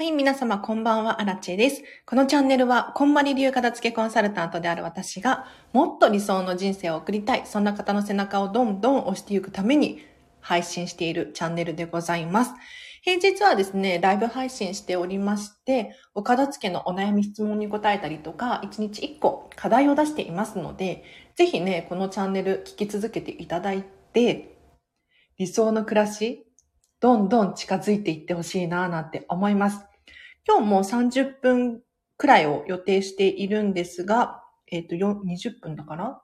はい、皆様こんばんは、アラチェです。このチャンネルは、こんまり流片付けコンサルタントである私が、もっと理想の人生を送りたい、そんな方の背中をどんどん押していくために配信しているチャンネルでございます。平日はですね、ライブ配信しておりまして、お片付けのお悩み質問に答えたりとか、1日1個課題を出していますので、ぜひね、このチャンネル聞き続けていただいて、理想の暮らし、どんどん近づいていってほしいなぁなんて思います。今日も30分くらいを予定しているんですが、えっ、ー、と、20分だから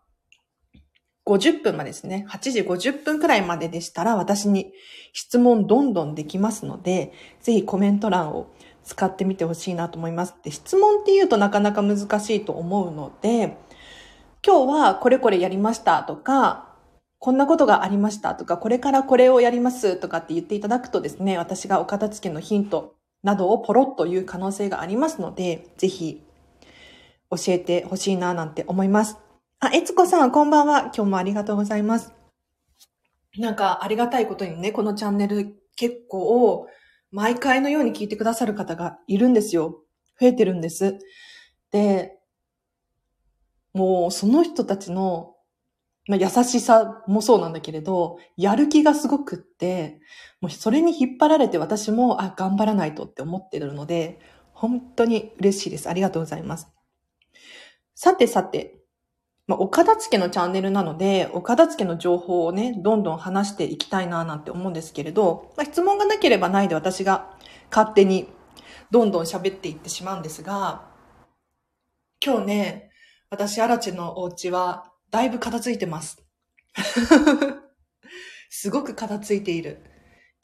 ？50分までですね。8時50分くらいまででしたら私に質問どんどんできますので、ぜひコメント欄を使ってみてほしいなと思います。で、質問って言うとなかなか難しいと思うので、今日はこれこれやりましたとか、こんなことがありましたとか、これからこれをやりますとかって言っていただくとですね、私がお片付けのヒントなどをポロッと言う可能性がありますので、ぜひ教えてほしいななんて思います。あ、えつこさん、こんばんは。今日もありがとうございます。なんか、ありがたいことにね、このチャンネル結構、毎回のように聞いてくださる方がいるんですよ。増えてるんです。で、もう、その人たちのまあ、優しさもそうなんだけれど、やる気がすごくって、もうそれに引っ張られて私も、あ、頑張らないとって思ってるので、本当に嬉しいです。ありがとうございます。さてさて、まあ、お片付けのチャンネルなので、お片付けの情報をね、どんどん話していきたいななんて思うんですけれど、まあ、質問がなければないで私が勝手にどんどん喋っていってしまうんですが、今日ね、私、アラチェのお家はだいぶ片付いてます。すごく片付いている。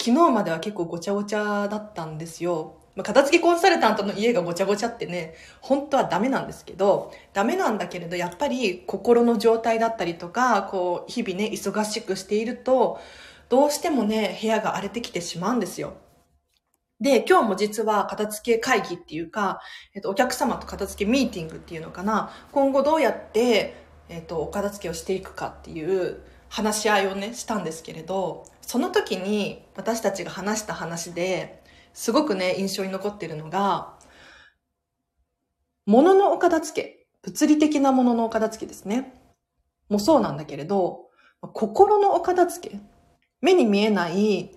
昨日までは結構ごちゃごちゃだったんですよ。まあ、片付けコンサルタントの家がごちゃごちゃってね、本当はダメなんですけど、ダメなんだけれど、やっぱり心の状態だったりとか、こう、日々ね、忙しくしていると、どうしてもね、部屋が荒れてきてしまうんですよ。で、今日も実は片付け会議っていうか、えっと、お客様と片付けミーティングっていうのかな、今後どうやってえ、ー、と、お片付けをしていくかっていう話し合いをね、したんですけれど、その時に私たちが話した話で、すごくね、印象に残ってるのが、物のお片付け、物理的なもののお片付けですね。もそうなんだけれど、心のお片付け、目に見えない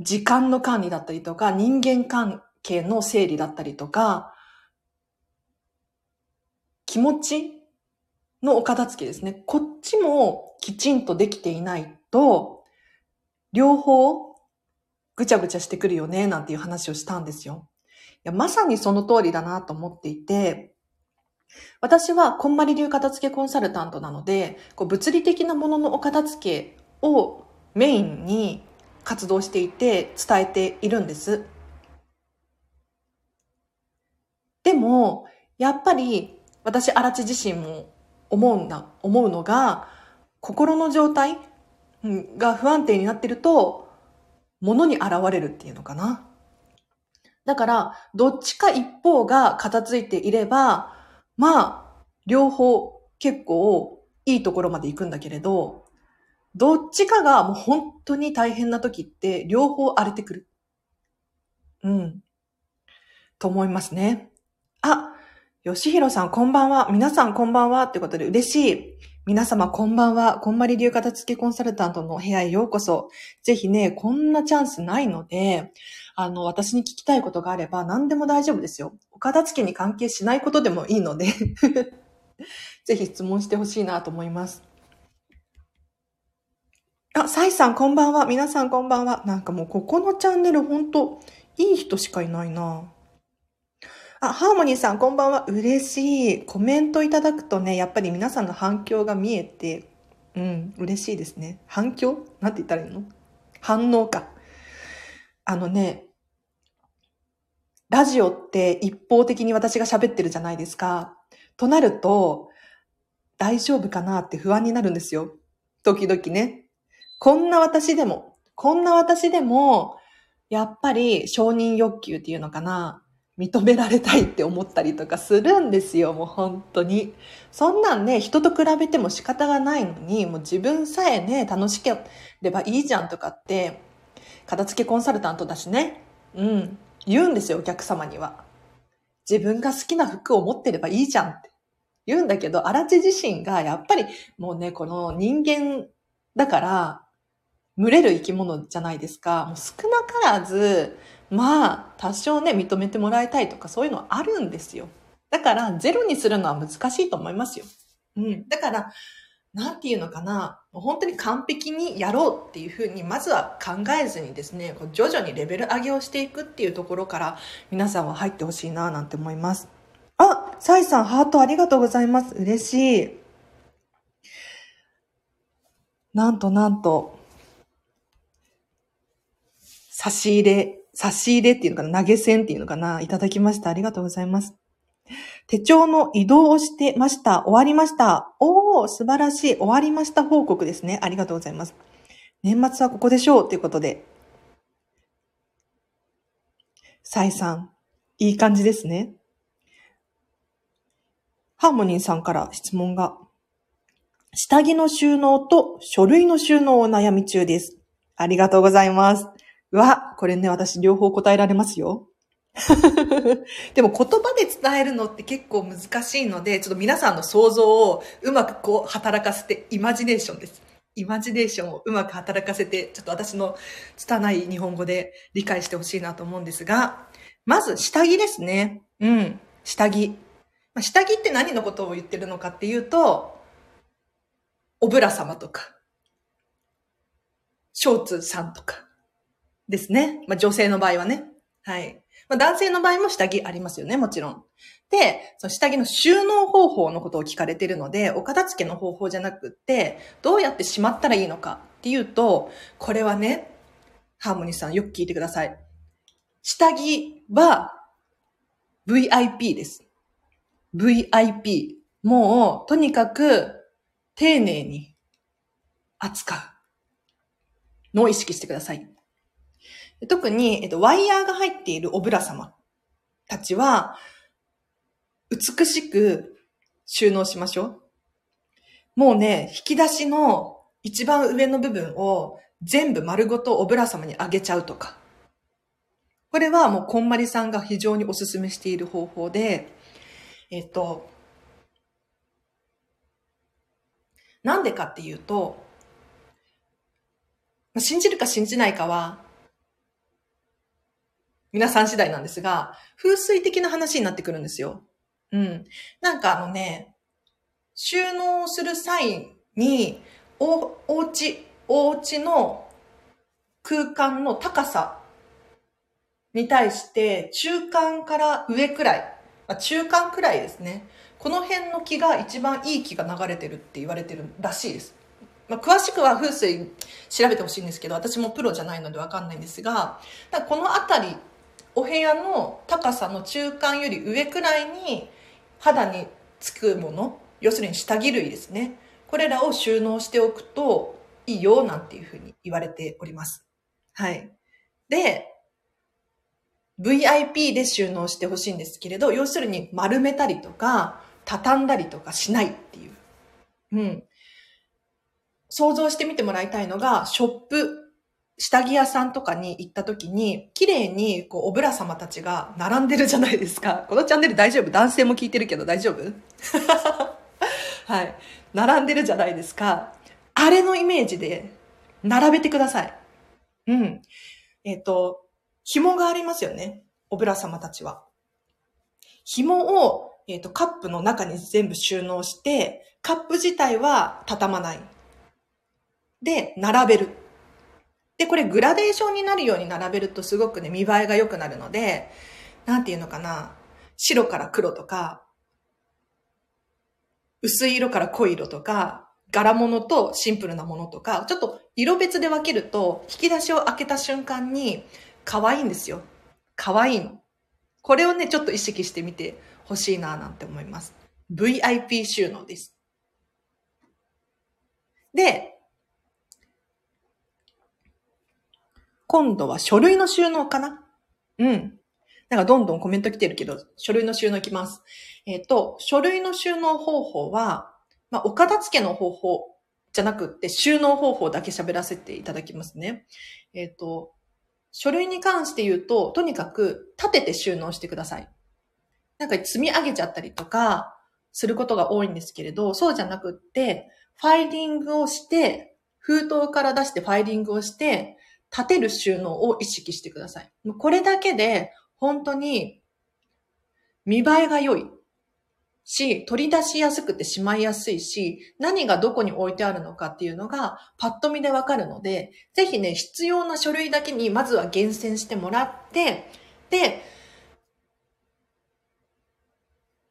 時間の管理だったりとか、人間関係の整理だったりとか、気持ちのお片付けですね。こっちもきちんとできていないと、両方ぐちゃぐちゃしてくるよね、なんていう話をしたんですよ。いやまさにその通りだなと思っていて、私はこんまり流片付けコンサルタントなので、こう物理的なもののお片付けをメインに活動していて伝えているんです。でも、やっぱり私、荒地自身も思うんだ、思うのが、心の状態が不安定になってると、物に現れるっていうのかな。だから、どっちか一方が片付いていれば、まあ、両方結構いいところまで行くんだけれど、どっちかがもう本当に大変な時って両方荒れてくる。うん。と思いますね。あ、吉弘さん、こんばんは。皆さん、こんばんは。ってことで、嬉しい。皆様、こんばんは。こんまり流片付けコンサルタントの部屋へようこそ。ぜひね、こんなチャンスないので、あの、私に聞きたいことがあれば、何でも大丈夫ですよ。お片付けに関係しないことでもいいので ぜひ質問してほしいなと思います。あ、サイさん、こんばんは。皆さん、こんばんは。なんかもう、ここのチャンネル、ほんと、いい人しかいないな。あ、ハーモニーさん、こんばんは。嬉しい。コメントいただくとね、やっぱり皆さんの反響が見えて、うん、嬉しいですね。反響？なんて言ったらいいの？反応か。あのね、ラジオって一方的に私が喋ってるじゃないですか。となると、大丈夫かなって不安になるんですよ。時々ね。こんな私でも、こんな私でも、やっぱり承認欲求っていうのかな。認められたいって思ったりとかするんですよ、もう本当に。そんなんね、人と比べても仕方がないのに、もう自分さえね、楽しければいいじゃんとかって、片付けコンサルタントだしね。うん。言うんですよ、お客様には。自分が好きな服を持ってればいいじゃんって言うんだけど、荒地自身がやっぱりもうね、この人間だから、群れる生き物じゃないですか。もう少なからず、まあ、多少ね、認めてもらいたいとかそういうのはあるんですよ。だから、ゼロにするのは難しいと思いますよ。うん。だから、なんていうのかな、本当に完璧にやろうっていうふうに、まずは考えずにですね、徐々にレベル上げをしていくっていうところから、皆さんは入ってほしいな、なんて思います。あ、サイさん、ハートありがとうございます。嬉しい。なんとなんと、差し入れ、差し入れっていうのかな投げ銭っていうのかないただきました。ありがとうございます。手帳の移動をしてました。終わりました。おー、素晴らしい。終わりました報告ですね。ありがとうございます。年末はここでしょうということで。サイさん、いい感じですね。ハーモニーさんから質問が。下着の収納と書類の収納を悩み中です。ありがとうございます。うわ、これね、私両方答えられますよ。でも言葉で伝えるのって結構難しいので、ちょっと皆さんの想像をうまくこう働かせて、イマジネーションです。イマジネーションをうまく働かせて、ちょっと私の拙い日本語で理解してほしいなと思うんですが、まず下着ですね。うん。下着。下着って何のことを言ってるのかっていうと、おぶら様とか、ショーツさんとかですね。まあ女性の場合はね。はい。まあ、男性の場合も下着ありますよね、もちろん。で、その下着の収納方法のことを聞かれているので、お片付けの方法じゃなくって、どうやってしまったらいいのかっていうと、これはね、ハーモニーさんよく聞いてください。下着は VIP です。VIP。もう、とにかく、丁寧に扱うのを意識してください。特に、えっと、ワイヤーが入っているオブラ様たちは、美しく収納しましょう。もうね、引き出しの一番上の部分を全部丸ごとオブラ様にあげちゃうとか。これはもうこんまりさんが非常にお勧めしている方法で、えっと、なんでかっていうと、信じるか信じないかは皆さん次第なんですが、風水的な話になってくるんですよ。うん。なんかあのね、収納する際に、お、お家、お家の空間の高さに対して、中間から上くらい、まあ、中間くらいですね。この辺の木が一番いい木が流れてるって言われてるらしいです。まあ、詳しくは風水調べてほしいんですけど、私もプロじゃないのでわかんないんですが、この辺りお部屋の高さの中間より上くらいに肌につくもの要するに下着類ですね。これらを収納しておくといいよなんていうふうに言われております。はい。で VIP で収納してほしいんですけれど要するに丸めたりとか畳んだりとかしないっていう。うん。想像してみてもらいたいのがショップ下着屋さんとかに行った時に、綺麗に、こう、おぶら様たちが並んでるじゃないですか。このチャンネル大丈夫？男性も聞いてるけど大丈夫？はい。並んでるじゃないですか。あれのイメージで、並べてください。うん。えっ、ー、と、紐がありますよね。おぶら様たちは。紐を、えっ、ー、と、カップの中に全部収納して、カップ自体は畳まない。で、並べる。で、これグラデーションになるように並べるとすごくね、見栄えが良くなるので、なんていうのかな、白から黒とか、薄い色から濃い色とか、柄物とシンプルなものとか、ちょっと色別で分けると、引き出しを開けた瞬間に可愛いんですよ。可愛いの。これをね、ちょっと意識してみてほしいななんて思います。VIP 収納です。で、今度は書類の収納かな？うん。なんかどんどんコメント来てるけど、書類の収納いきます。えっ、ー、と、書類の収納方法は、まあ、お片付けの方法じゃなくって、収納方法だけ喋らせていただきますね。えっ、ー、と、書類に関して言うと、とにかく立てて収納してください。なんか積み上げちゃったりとか、することが多いんですけれど、そうじゃなくって、ファイリングをして、封筒から出してファイリングをして、立てる収納を意識してください。これだけで、本当に、見栄えが良いし、取り出しやすくてしまいやすいし、何がどこに置いてあるのかっていうのがパッと見でわかるので、ぜひね、必要な書類だけにまずは厳選してもらって、で、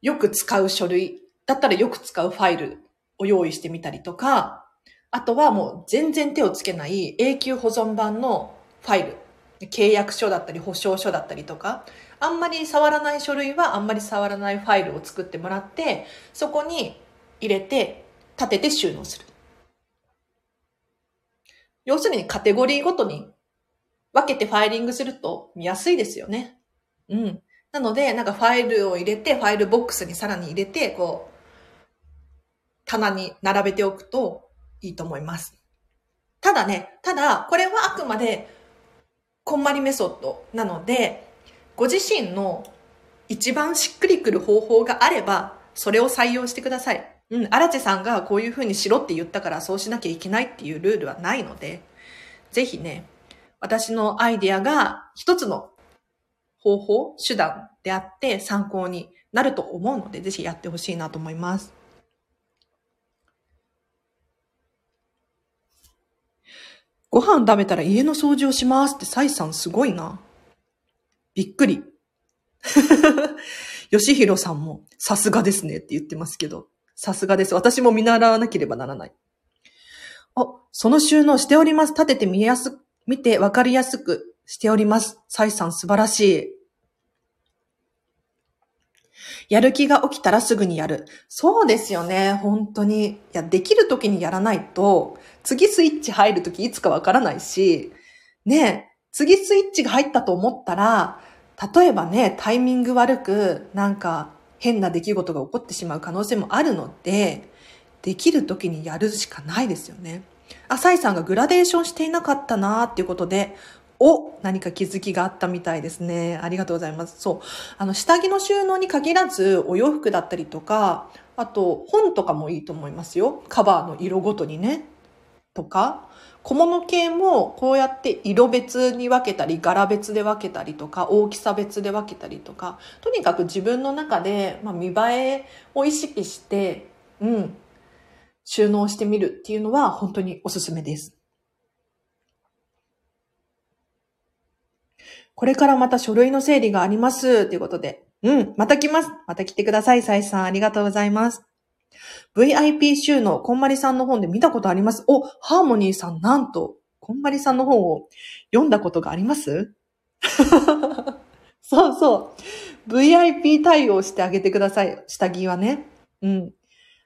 よく使う書類だったらよく使うファイルを用意してみたりとか、あとはもう全然手をつけない永久保存版のファイル、契約書だったり保証書だったりとか、あんまり触らない書類はあんまり触らないファイルを作ってもらって、そこに入れて立てて収納する。要するにカテゴリーごとに分けてファイリングすると見やすいですよね。うん。なので、なんかファイルを入れて、ファイルボックスにさらに入れて、こう、棚に並べておくといいと思います。ただね、ただ、これはあくまで、こんまりメソッドなので、ご自身の一番しっくりくる方法があれば、それを採用してください。うん、荒地さんがこういう風にしろって言ったからそうしなきゃいけないっていうルールはないので、ぜひね、私のアイディアが一つの方法、手段であって参考になると思うので、ぜひやってほしいなと思います。ご飯食べたら家の掃除をしますって、サイさんすごいな。びっくり。吉弘さんも、さすがですねって言ってますけど、さすがです。私も見習わなければならない。あ、その収納しております。立てて見やす、見てわかりやすくしております。サイさん素晴らしい。やる気が起きたらすぐにやる。そうですよね。本当に。いや、できる時にやらないと、次スイッチ入る時いつかわからないし、ね、次スイッチが入ったと思ったら、例えばね、タイミング悪く、なんか変な出来事が起こってしまう可能性もあるので、できる時にやるしかないですよね。あ、サイさんがグラデーションしていなかったなーっていうことで、お、何か気づきがあったみたいですね。ありがとうございます。そう。あの、下着の収納に限らず、お洋服だったりとか、あと、本とかもいいと思いますよ。カバーの色ごとにね。とか、小物系もこうやって色別に分けたり、柄別で分けたりとか、大きさ別で分けたりとか、とにかく自分の中で、まあ、見栄えを意識して、うん、収納してみるっていうのは本当におすすめです。これからまた書類の整理があります。ということで。うん、また来ます。また来てください。サイさん、ありがとうございます。VIP 収納、こんまりさんの本で見たことあります。お、ハーモニーさん、なんと、こんまりさんの本を読んだことがあります？そうそう。VIP 対応してあげてください。下着はね。うん。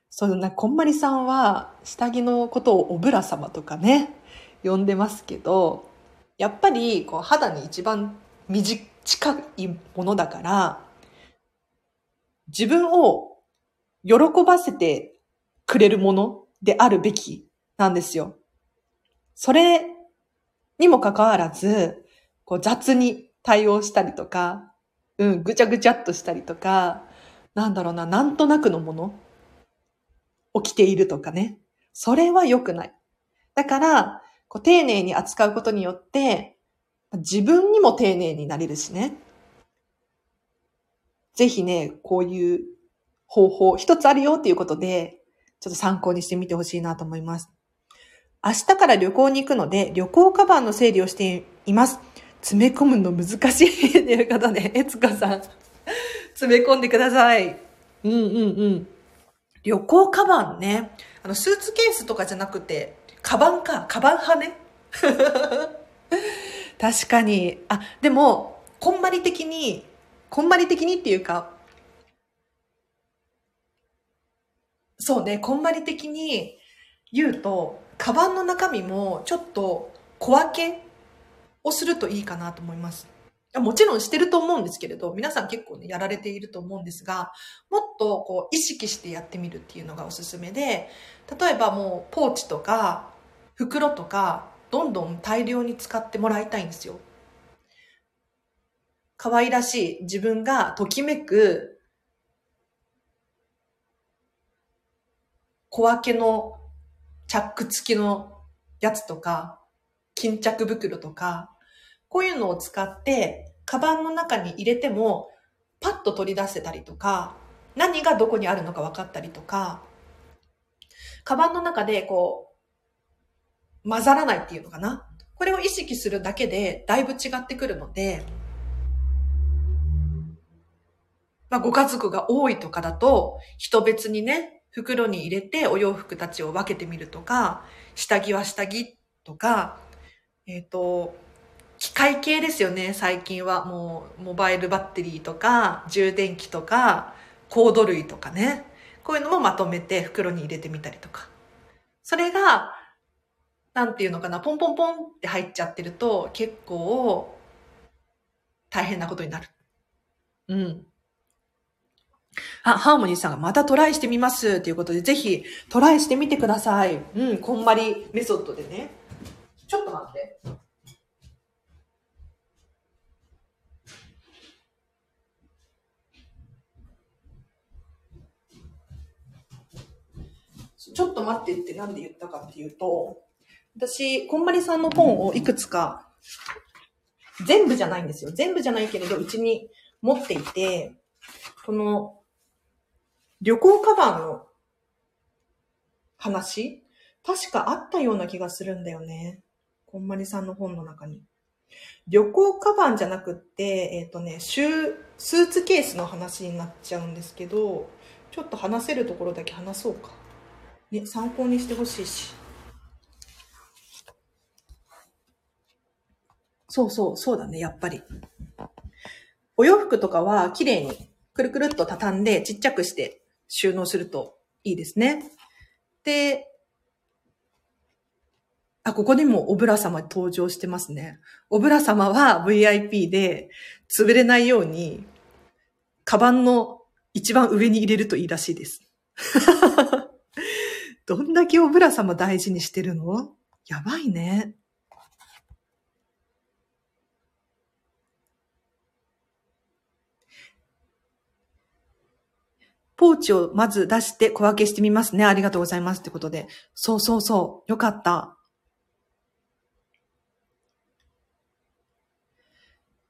そうな、こんまりさんは、下着のことをおぶら様とかね、呼んでますけど、やっぱり、こう、肌に一番短いものだから、自分を喜ばせてくれるものであるべきなんですよ。それにもかかわらず、こう雑に対応したりとか、うん、ぐちゃぐちゃっとしたりとか、なんだろうな、なんとなくのもの起きているとかね。それは良くない。だから、こう丁寧に扱うことによって、自分にも丁寧になれるしね。ぜひね、こういう方法、一つあるよっていうことで、ちょっと参考にしてみてほしいなと思います。明日から旅行に行くので、旅行カバンの整理をしています。詰め込むの難しいということで、えつかさん、詰め込んでください。うんうんうん。旅行カバンね。あの、スーツケースとかじゃなくて、カバンか、カバン派ね。確かに。あ、でも、こんまり的に、こんまり的にっていうか、そうね、こんまり的に言うと、カバンの中身もちょっと小分けをするといいかなと思います。もちろんしてると思うんですけれど、皆さん結構ね、やられていると思うんですが、もっとこう意識してやってみるっていうのがおすすめで、例えばもうポーチとか袋とかどんどん大量に使ってもらいたいんですよ。可愛らしい自分がときめく小分けのチャック付きのやつとか、巾着袋とか、こういうのを使って、カバンの中に入れても、パッと取り出せたりとか、何がどこにあるのか分かったりとか、カバンの中でこう、混ざらないっていうのかな。これを意識するだけでだいぶ違ってくるので、まあ、ご家族が多いとかだと、人別にね、袋に入れてお洋服たちを分けてみるとか、下着は下着とか、えっ、ー、と、機械系ですよね、最近は。もう、モバイルバッテリーとか、充電器とか、コード類とかね。こういうのもまとめて袋に入れてみたりとか。それが、なんていうのかな、ポンポンポンって入っちゃってると、結構、大変なことになる。うん。あ、ハーモニーさんがまたトライしてみますということで、ぜひトライしてみてください。うん、こんまりメソッドでね。ちょっと待って。ちょっと待ってってなんで言ったかっていうと、私、こんまりさんの本をいくつか、全部じゃないんですよ。全部じゃないけれど、うちに持っていて、この、旅行カバンの話確かあったような気がするんだよね。こんまりさんの本の中に。旅行カバンじゃなくって、えっ、ー、とね、シュー、スーツケースの話になっちゃうんですけど、ちょっと話せるところだけ話そうか。ね、参考にしてほしいし。そうそう、そうだね、やっぱり。お洋服とかは綺麗にくるくるっと畳んでちっちゃくして収納するといいですね。で、あ、ここにもおぶら様登場してますね。おぶら様は VIP で潰れないように、カバンの一番上に入れるといいらしいです。どんだけおぶら様大事にしてるの？やばいね。ポーチをまず出して小分けしてみますね。ありがとうございます。ってことで。そうそうそう。よかった。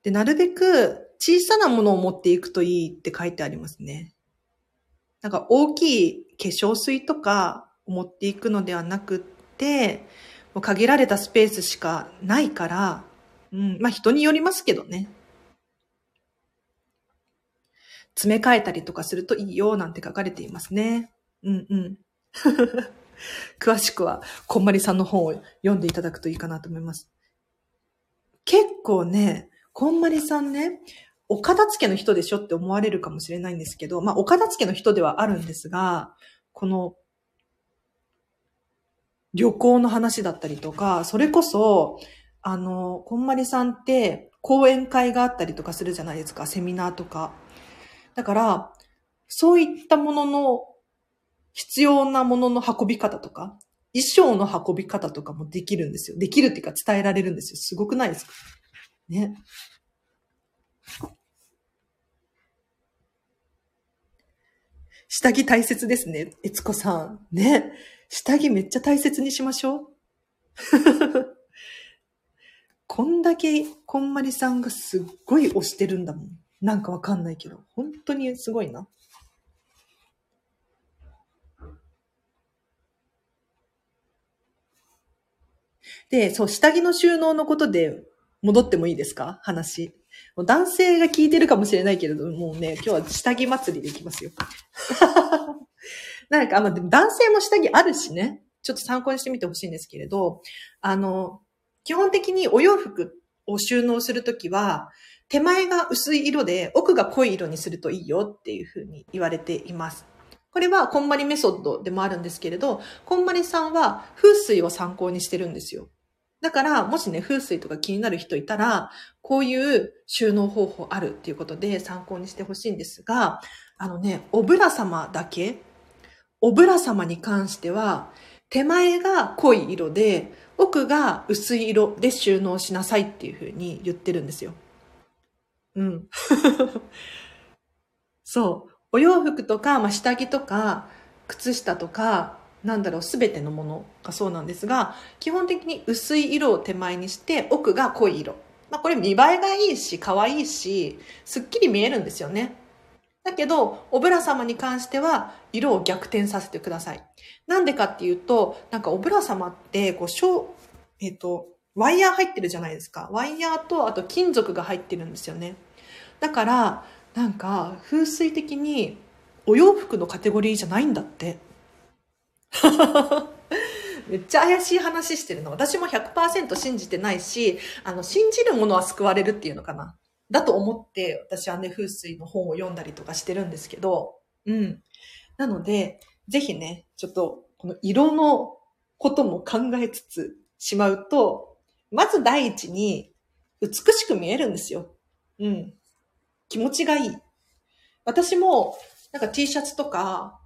で、なるべく小さなものを持っていくといいって書いてありますね。なんか大きい化粧水とか持っていくのではなくって、もう限られたスペースしかないから、うん、まあ人によりますけどね。詰め替えたりとかするといいよなんて書かれていますね。うんうん。詳しくは、こんまりさんの本を読んでいただくといいかなと思います。結構ね、こんまりさんね、お片付けの人でしょって思われるかもしれないんですけど、まあ、お片付けの人ではあるんですが、この旅行の話だったりとか、それこそ、あの、こんまりさんって講演会があったりとかするじゃないですか、セミナーとか。だから、そういったものの、必要なものの運び方とか、衣装の運び方とかもできるんですよ。できるっていうか伝えられるんですよ。すごくないですか？ね。下着大切ですね。えつこさん。ね。下着めっちゃ大切にしましょう。こんだけこんまりさんがすっごい推してるんだもん。なんかわかんないけど。本当にすごいな。で、そう、下着の収納のことで戻ってもいいですか？話。男性が聞いてるかもしれないけれども、うね、今日は下着祭りでいきますよ。なんか、まあ、男性も下着あるしね、ちょっと参考にしてみてほしいんですけれど、あの、基本的にお洋服を収納するときは、手前が薄い色で奥が濃い色にするといいよっていうふうに言われています。これはこんまりメソッドでもあるんですけれど、こんまりさんは風水を参考にしてるんですよ。だから、もしね、風水とか気になる人いたら、こういう収納方法あるっていうことで参考にしてほしいんですが、あのね、おぶら様だけおぶら様に関しては、手前が濃い色で、奥が薄い色で収納しなさいっていうふうに言ってるんですよ。うん。そう。お洋服とか、まあ、下着とか、靴下とか、なんだろう、すべてのものがそうなんですが、基本的に薄い色を手前にして、奥が濃い色。まあ、これ見栄えがいいし、可愛いし、すっきり見えるんですよね。だけど、おぶら様に関しては、色を逆転させてください。なんでかっていうと、なんかおぶら様って、こう、しょう、えっ、と、ワイヤー入ってるじゃないですか。ワイヤーと、あと金属が入ってるんですよね。だから、なんか、風水的に、お洋服のカテゴリーじゃないんだって。めっちゃ怪しい話してるの。私も100%信じてないし、あの、信じるものは救われるっていうのかな。だと思って、私はね、風水の本を読んだりとかしてるんですけど、うん。なので、ぜひね、ちょっと、この色のことも考えつつしまうと、まず第一に、美しく見えるんですよ。うん。気持ちがいい。私も、なんか T シャツとか、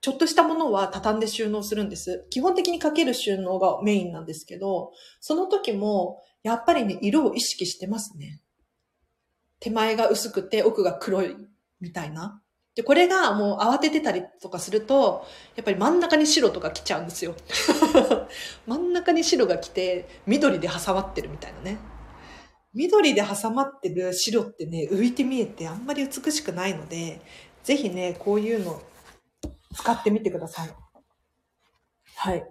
ちょっとしたものは畳んで収納するんです。基本的にかける収納がメインなんですけど、その時も、やっぱりね、色を意識してますね。手前が薄くて奥が黒いみたいな。で、これがもう慌ててたりとかすると、やっぱり真ん中に白とか来ちゃうんですよ。真ん中に白が来て、緑で挟まってるみたいなね。緑で挟まってる白ってね、浮いて見えてあんまり美しくないので、ぜひね、こういうの使ってみてください。はい。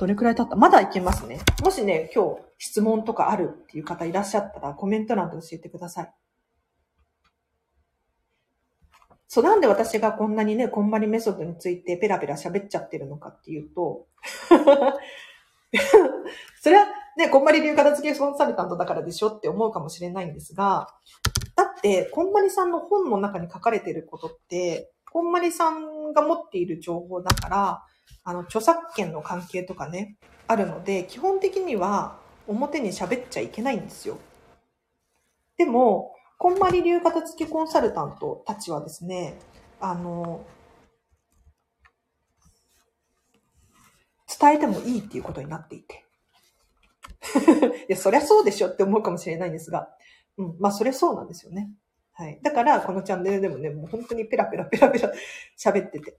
どれくらい経った？まだいけますね。もしね、今日質問とかあるっていう方いらっしゃったらコメント欄で教えてください。そう、なんで私がこんなにね、こんまりメソッドについてペラペラ喋っちゃってるのかっていうと、それはね、こんまり流片付けコンサルタントだからでしょって思うかもしれないんですが、だって、こんまりさんの本の中に書かれてることって、こんまりさんが持っている情報だから、あの、著作権の関係とかね、あるので、基本的には表に喋っちゃいけないんですよ。でも、こんまり流片付けコンサルタントたちはですね、あの、伝えてもいいっていうことになっていて。いや、そりゃそうでしょって思うかもしれないんですが、うん、まあ、そりゃそうなんですよね。はい。だから、このチャンネルでもね、もう本当にペラペラペラペラ喋ってて。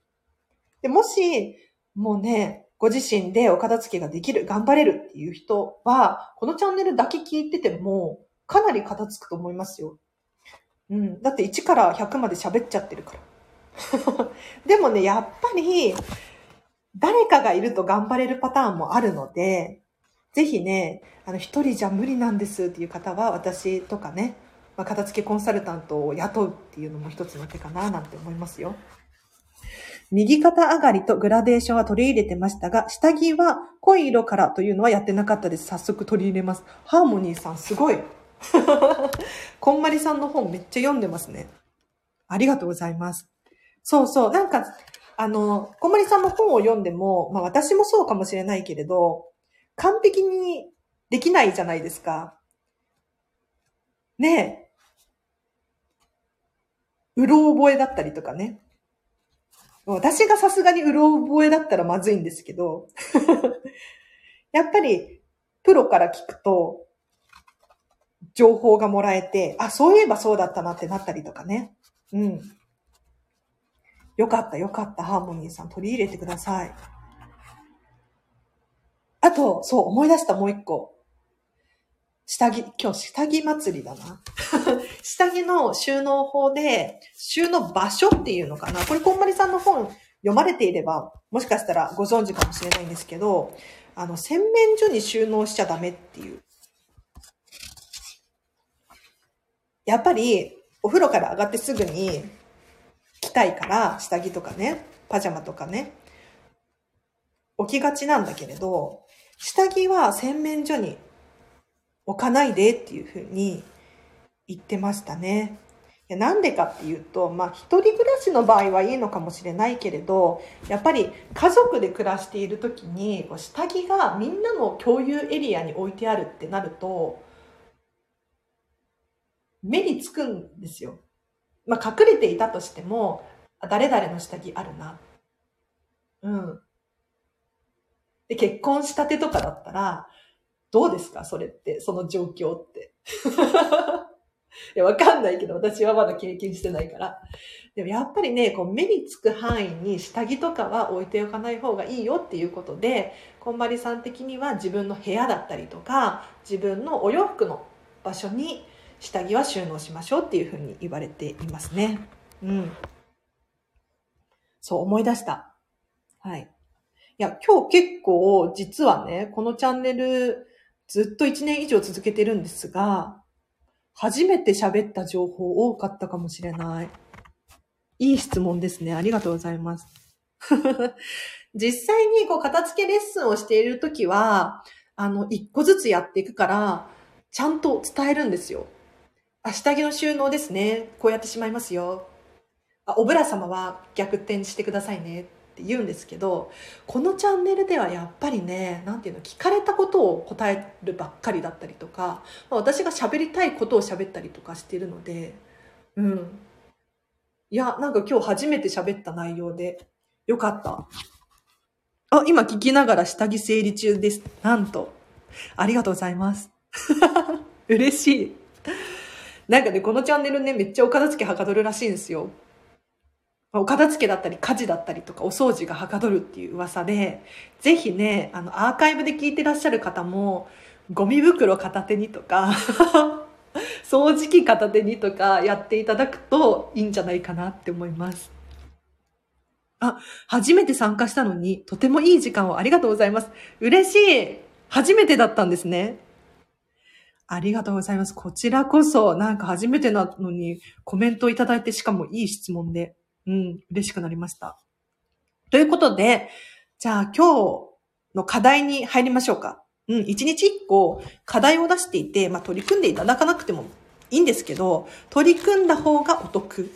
で、もし、もうね、ご自身でお片付けができる、頑張れるっていう人は、このチャンネルだけ聞いてても、かなり片付くと思いますよ。うん。だって1から100まで喋っちゃってるから。でもね、やっぱり、誰かがいると頑張れるパターンもあるので、ぜひね、あの、一人じゃ無理なんですっていう方は、私とかね、まあ、片付けコンサルタントを雇うっていうのも一つの手かななんて思いますよ。右肩上がりとグラデーションは取り入れてましたが、下着は濃い色からというのはやってなかったです。早速取り入れます。ハーモニーさんすごい。こんまりさんの本めっちゃ読んでますね。ありがとうございます。そうそう。なんか、あの、こんまりさんの本を読んでも、まあ私もそうかもしれないけれど、完璧にできないじゃないですか。ねえ。うろ覚えだったりとかね。私がさすがにうろ覚えだったらまずいんですけど、やっぱりプロから聞くと、情報がもらえて、あ、そういえばそうだったなってなったりとかね。うん。よかった、よかった、ハーモニーさん取り入れてください。あと、そう、思い出したもう一個。下着、今日下着祭りだな。下着の収納法で、収納場所っていうのかな。これ、こんまりさんの本読まれていれば、もしかしたらご存知かもしれないんですけど、あの、洗面所に収納しちゃダメっていう。やっぱり、お風呂から上がってすぐに着たいから、下着とかね、パジャマとかね、置きがちなんだけれど、下着は洗面所に置かないでっていうふうに言ってましたね。いやなんでかっていうと、まあ、一人暮らしの場合はいいのかもしれないけれど、やっぱり家族で暮らしているときに、下着がみんなの共有エリアに置いてあるってなると、目につくんですよ。まあ、隠れていたとしても、誰々の下着あるな。うん。で、結婚したてとかだったら、どうですか？それって、その状況って。いや、わかんないけど、私はまだ経験してないから。でもやっぱりね、こう目につく範囲に下着とかは置いておかない方がいいよっていうことで、こんまりさん的には自分の部屋だったりとか、自分のお洋服の場所に下着は収納しましょうっていうふうに言われていますね。うん。そう思い出した。はい。いや、今日結構実はね、このチャンネルずっと1年以上続けてるんですが、初めて喋った情報多かったかもしれない。いい質問ですね。ありがとうございます。実際にこう片付けレッスンをしているときは、あの、一個ずつやっていくから、ちゃんと伝えるんですよ。あ、下着の収納ですね。こうやってしまいますよ。あ、おぶら様は逆転してくださいね。って言うんですけどこのチャンネルではやっぱりね何ていうの聞かれたことを答えるばっかりだったりとか、まあ、私が喋りたいことを喋ったりとかしてるのでうん。いやなんか今日初めて喋った内容でよかった。あ今聞きながら下着整理中です。なんと。ありがとうございます。嬉しい。なんかね、このチャンネルね、めっちゃお片付けはかどるらしいんですよ。お片付けだったり家事だったりとかお掃除がはかどるっていう噂で、ぜひね、あの、アーカイブで聞いてらっしゃる方も、ゴミ袋片手にとか 掃除機片手にとかやっていただくといいんじゃないかなって思います。あ、初めて参加したのに、とてもいい時間をありがとうございます。嬉しい初めてだったんですね。ありがとうございます。こちらこそ、なんか初めてなのにコメントをいただいて、しかもいい質問で。うん、嬉しくなりました。ということで、じゃあ今日の課題に入りましょうか。うん、一日一個課題を出していて、まあ取り組んでいただかなくてもいいんですけど、取り組んだ方がお得。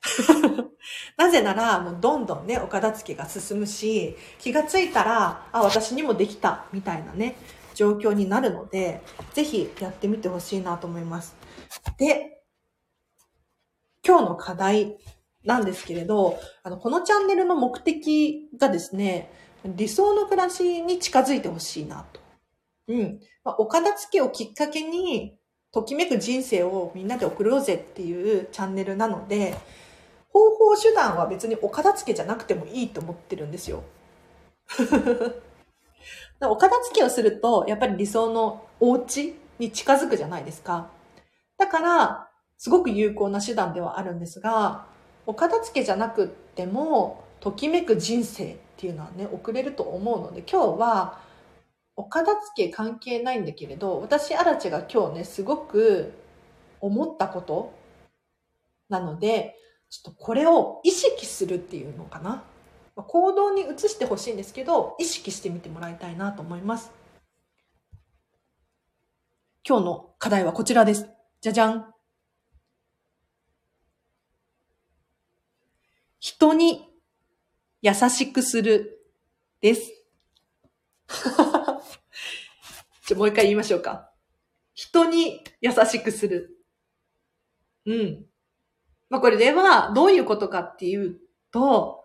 なぜなら、もうどんどんね、お片付けが進むし、気がついたら、あ、私にもできた、みたいなね、状況になるので、ぜひやってみてほしいなと思います。で、今日の課題なんですけれど、あの、このチャンネルの目的がですね、理想の暮らしに近づいてほしいなと。うん。まあ、お片付けをきっかけに、ときめく人生をみんなで送ろうぜっていうチャンネルなので、方法手段は別にお片付けじゃなくてもいいと思ってるんですよ。お片付けをすると、やっぱり理想のお家に近づくじゃないですか。だから、すごく有効な手段ではあるんですが、お片付けじゃなくってもときめく人生っていうのはね送れると思うので今日はお片付け関係ないんだけれど私アラチが今日ねすごく思ったことなのでちょっとこれを意識するっていうのかな。行動に移してほしいんですけど意識してみてもらいたいなと思います。今日の課題はこちらです。じゃじゃん。人に優しくするです。ちょ、もう一回言いましょうか。人に優しくする。うん。まあ、これでは、どういうことかっていうと、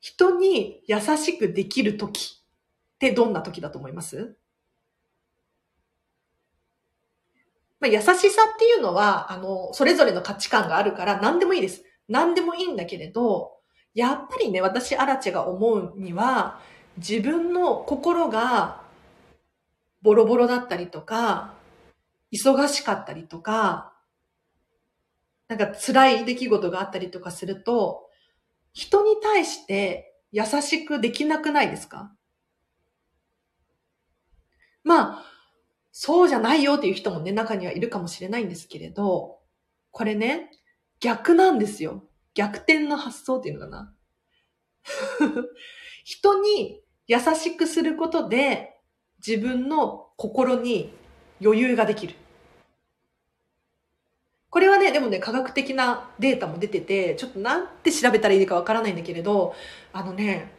人に優しくできるときってどんなときだと思います？まあ、優しさっていうのは、あの、それぞれの価値観があるから何でもいいです。何でもいいんだけれど、やっぱりね、私、アラチェが思うには、自分の心がボロボロだったりとか、忙しかったりとか、なんか辛い出来事があったりとかすると、人に対して優しくできなくないですか？まあ、そうじゃないよっていう人もね、中にはいるかもしれないんですけれど、これね、逆なんですよ。逆転の発想っていうのかな。人に優しくすることで、自分の心に余裕ができる。これはね、でもね、科学的なデータも出てて、ちょっとなんて調べたらいいかわからないんだけれど、あのね、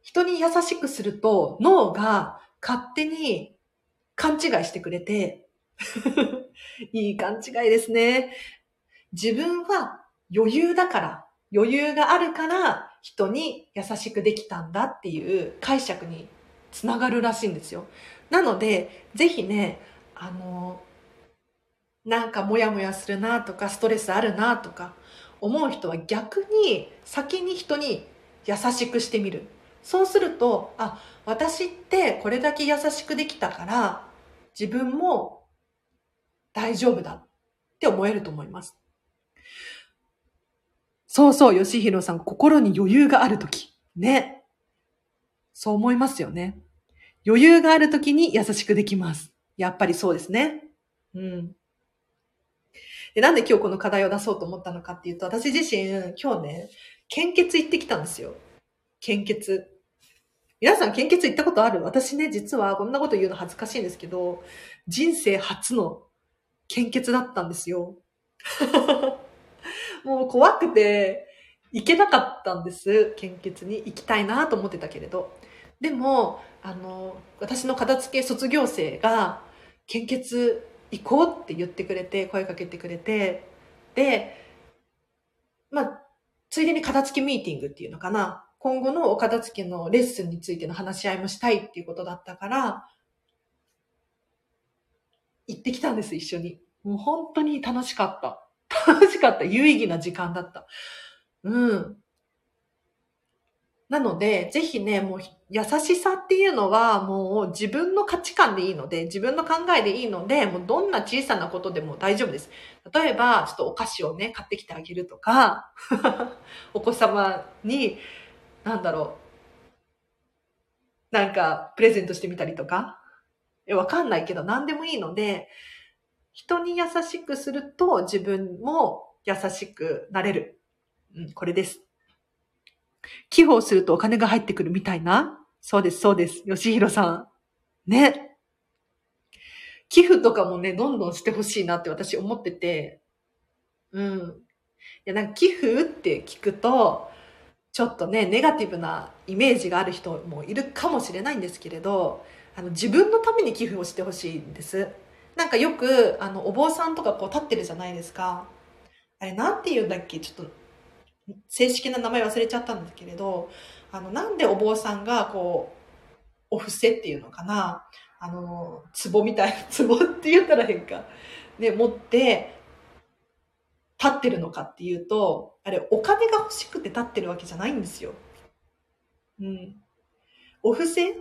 人に優しくすると脳が勝手に勘違いしてくれて、いい勘違いですね。自分は余裕だから、余裕があるから人に優しくできたんだっていう解釈につながるらしいんですよ。なので、ぜひね、あの、なんかモヤモヤするなとか、ストレスあるなとか、思う人は逆に先に人に優しくしてみる。そうすると、あ、私ってこれだけ優しくできたから、自分も大丈夫だって思えると思います。そうそう、吉弘さん、心に余裕があるとき。ね。そう思いますよね。余裕があるときに優しくできます。やっぱりそうですね。うん。で、なんで今日この課題を出そうと思ったのかっていうと、私自身、今日ね、献血行ってきたんですよ。献血。皆さん献血行ったことある？私ね、実はこんなこと言うの恥ずかしいんですけど、人生初の献血だったんですよ。もう怖くて、行けなかったんです。献血に行きたいなと思ってたけれど。でも、あの、私の片付け卒業生が、献血行こうって言ってくれて、声かけてくれて、で、まあ、ついでに片付けミーティングっていうのかな。今後のお片付けのレッスンについての話し合いもしたいっていうことだったから、行ってきたんです、一緒に。もう本当に楽しかった。楽しかった。有意義な時間だった。うん。なので、ぜひね、もう優しさっていうのはもう自分の価値観でいいので、自分の考えでいいので、もうどんな小さなことでも大丈夫です。例えば、ちょっとお菓子をね、買ってきてあげるとか、お子様に、なんだろう、なんかプレゼントしてみたりとか、わかんないけど何でもいいので、人に優しくすると自分も優しくなれる。うん、これです。寄付をするとお金が入ってくるみたいなそうです、そうです。吉弘さん。ね。寄付とかもね、どんどんしてほしいなって私思ってて。うん。いや、なんか寄付って聞くと、ちょっとね、ネガティブなイメージがある人もいるかもしれないんですけれど、あの、自分のために寄付をしてほしいんです。なんかよく、あの、お坊さんとかこう立ってるじゃないですか。あれ、なんて言うんだっけ？ちょっと、正式な名前忘れちゃったんですけれど、あの、なんでお坊さんが、こう、お布施っていうのかな？あの、壺みたいな、壺って言ったら変か。ね、持って、立ってるのかっていうと、あれ、お金が欲しくて立ってるわけじゃないんですよ。うん。お布施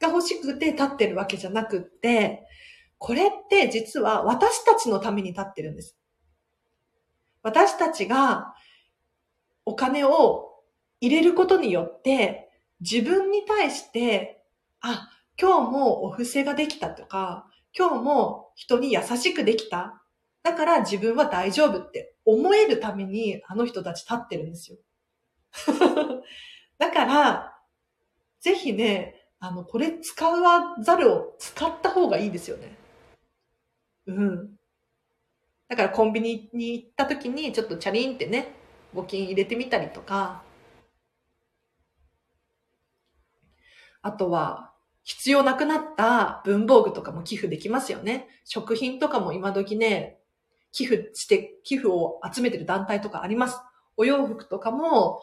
が欲しくて立ってるわけじゃなくって、これって実は私たちのために立ってるんです。私たちがお金を入れることによって、自分に対して、あ、今日もお布施ができたとか、今日も人に優しくできた。だから自分は大丈夫って思えるためにあの人たち立ってるんですよ。だから、ぜひね、あの、これ使わざるを使った方がいいですよね。うん。だからコンビニに行った時にちょっとチャリンってね、募金入れてみたりとか、あとは、必要なくなった文房具とかも寄付できますよね。食品とかも今時ね、寄付して、寄付を集めてる団体とかあります。お洋服とかも、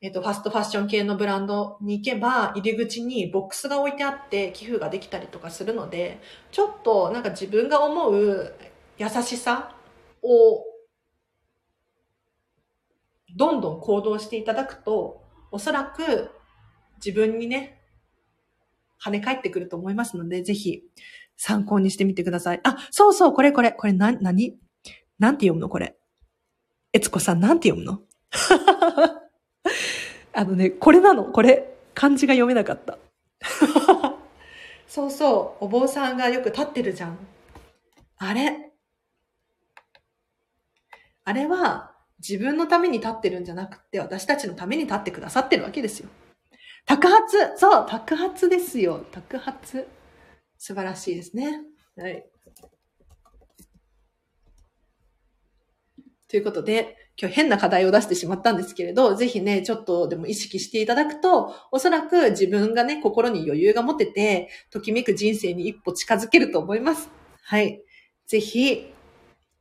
えっ、ー、と、ファストファッション系のブランドに行けば、入り口にボックスが置いてあって寄付ができたりとかするので、ちょっとなんか自分が思う優しさを、どんどん行動していただくと、おそらく自分にね、跳ね返ってくると思いますので、ぜひ参考にしてみてください。あ、そうそう、これこれ、これな、なになんて読むのこれ？えつこさん、なんて読むの？あのね、これなの、これ。漢字が読めなかった。そうそう、お坊さんがよく立ってるじゃん。あれ？あれは自分のために立ってるんじゃなくて、私たちのために立ってくださってるわけですよ。宅発そう宅発ですよ宅発素晴らしいですね。はい。ということで、今日変な課題を出してしまったんですけれど、ぜひね、ちょっとでも意識していただくと、おそらく自分がね、心に余裕が持てて、ときめく人生に一歩近づけると思います。はい。ぜひ、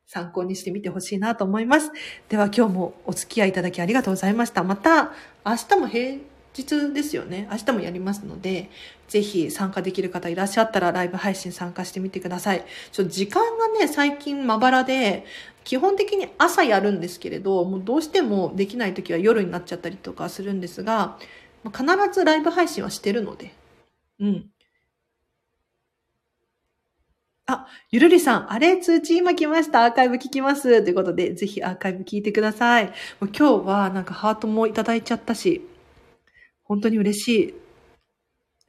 参考にしてみてほしいなと思います。では今日もお付き合いいただきありがとうございました。また明日も平日ですよね。明日もやりますので、ぜひ参加できる方いらっしゃったらライブ配信参加してみてください。ちょ時間がね、最近まばらで、基本的に朝やるんですけれど、もうどうしてもできない時は夜になっちゃったりとかするんですが、必ずライブ配信はしてるので、うん。あ、ゆるりさん、あれ、通知今来ました。アーカイブ聞きます。ということで、ぜひアーカイブ聞いてください。もう今日はなんかハートもいただいちゃったし、本当に嬉しい。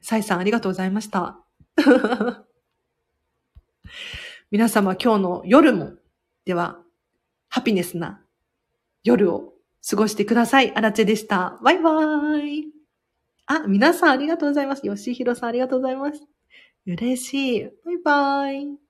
サイさん、ありがとうございました。皆様、今日の夜も、では、ハピネスな夜を過ごしてください。アラチェでした。バイバーイ。あ、皆さんありがとうございます。ヨシヒロさんありがとうございます。嬉しい。バイバーイ。